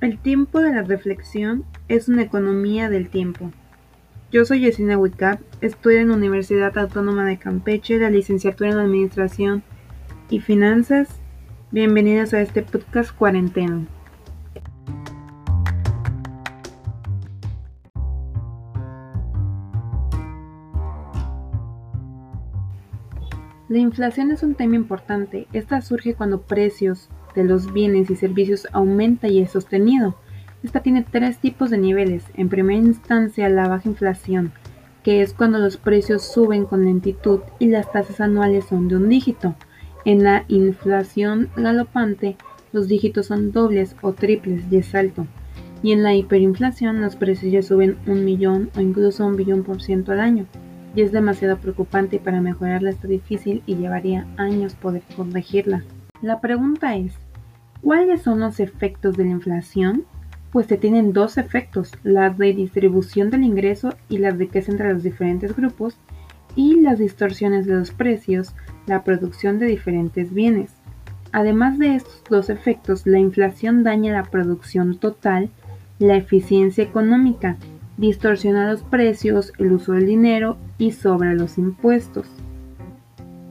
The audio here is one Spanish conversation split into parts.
El tiempo de la reflexión es una economía del tiempo. Yo soy Yesina Wicap, estudio en la Universidad Autónoma de Campeche, la licenciatura en Administración y Finanzas. Bienvenidos a este podcast cuarentena. La inflación es un tema importante. Esta surge cuando precios de los bienes y servicios aumenta y es sostenido. Esta tiene tres tipos de niveles. En primera instancia, la baja inflación, que es cuando los precios suben con lentitud y las tasas anuales son de un dígito. En la inflación galopante, los dígitos son dobles o triples y es alto. Y en la hiperinflación, los precios ya suben un millón o incluso un billón por ciento al año y es demasiado preocupante y para mejorarla está difícil y llevaría años poder corregirla. La pregunta es, ¿cuáles son los efectos de la inflación? Pues se tienen dos efectos, la redistribución del ingreso y la riqueza entre los diferentes grupos y las distorsiones de los precios, la producción de diferentes bienes. Además de estos dos efectos, la inflación daña la producción total, la eficiencia económica, distorsiona los precios, el uso del dinero y sobre los impuestos.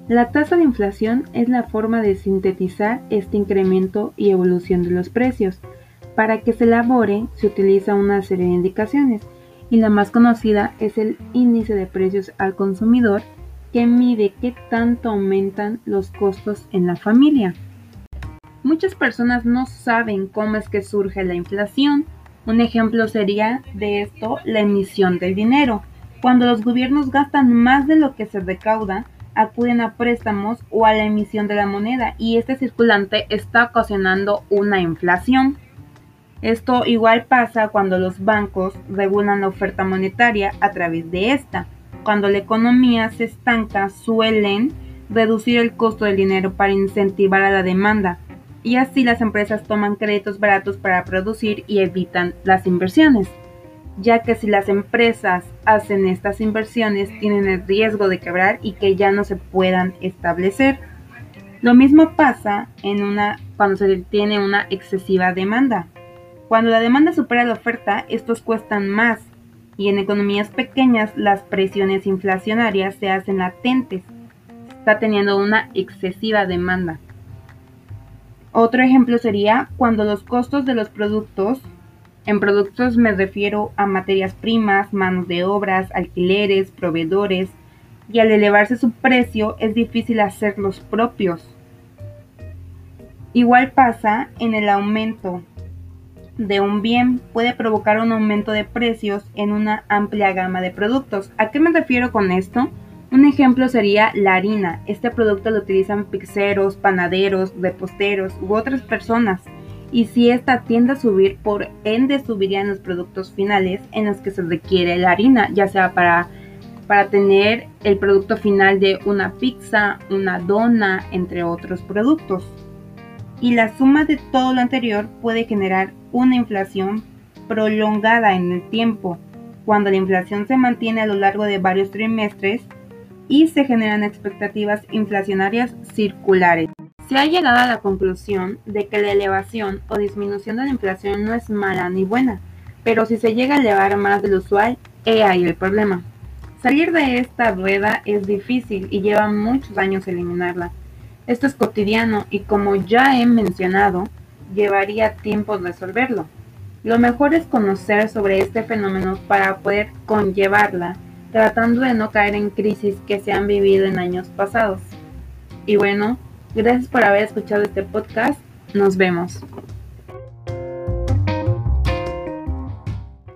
La tasa de inflación es la forma de sintetizar este incremento y evolución de los precios. Para que se elabore se utiliza una serie de indicaciones y la más conocida es el índice de precios al consumidor que mide qué tanto aumentan los costos en la familia. Muchas personas no saben cómo es que surge la inflación un ejemplo sería de esto la emisión del dinero. Cuando los gobiernos gastan más de lo que se recauda, acuden a préstamos o a la emisión de la moneda y este circulante está ocasionando una inflación. Esto igual pasa cuando los bancos regulan la oferta monetaria a través de esta. Cuando la economía se estanca suelen reducir el costo del dinero para incentivar a la demanda, y así las empresas toman créditos baratos para producir y evitan las inversiones, ya que si las empresas hacen estas inversiones tienen el riesgo de quebrar y que ya no se puedan establecer. Lo mismo pasa en una, cuando se tiene una excesiva demanda. Cuando la demanda supera la oferta, estos cuestan más y en economías pequeñas las presiones inflacionarias se hacen latentes. está teniendo una excesiva demanda. Otro ejemplo sería cuando los costos de los productos, en productos me refiero a materias primas, manos de obras, alquileres, proveedores, y al elevarse su precio es difícil hacerlos propios. Igual pasa en el aumento de un bien, puede provocar un aumento de precios en una amplia gama de productos. ¿A qué me refiero con esto? Un ejemplo sería la harina. Este producto lo utilizan pizzeros, panaderos, reposteros u otras personas. Y si esta tiende a subir, por ende subirían los productos finales en los que se requiere la harina, ya sea para, para tener el producto final de una pizza, una dona, entre otros productos. Y la suma de todo lo anterior puede generar una inflación prolongada en el tiempo. Cuando la inflación se mantiene a lo largo de varios trimestres, y se generan expectativas inflacionarias circulares. Se ha llegado a la conclusión de que la elevación o disminución de la inflación no es mala ni buena, pero si se llega a elevar más del usual, he ahí el problema. Salir de esta rueda es difícil y lleva muchos años eliminarla. Esto es cotidiano y como ya he mencionado, llevaría tiempo resolverlo. Lo mejor es conocer sobre este fenómeno para poder conllevarla tratando de no caer en crisis que se han vivido en años pasados. Y bueno, gracias por haber escuchado este podcast. Nos vemos.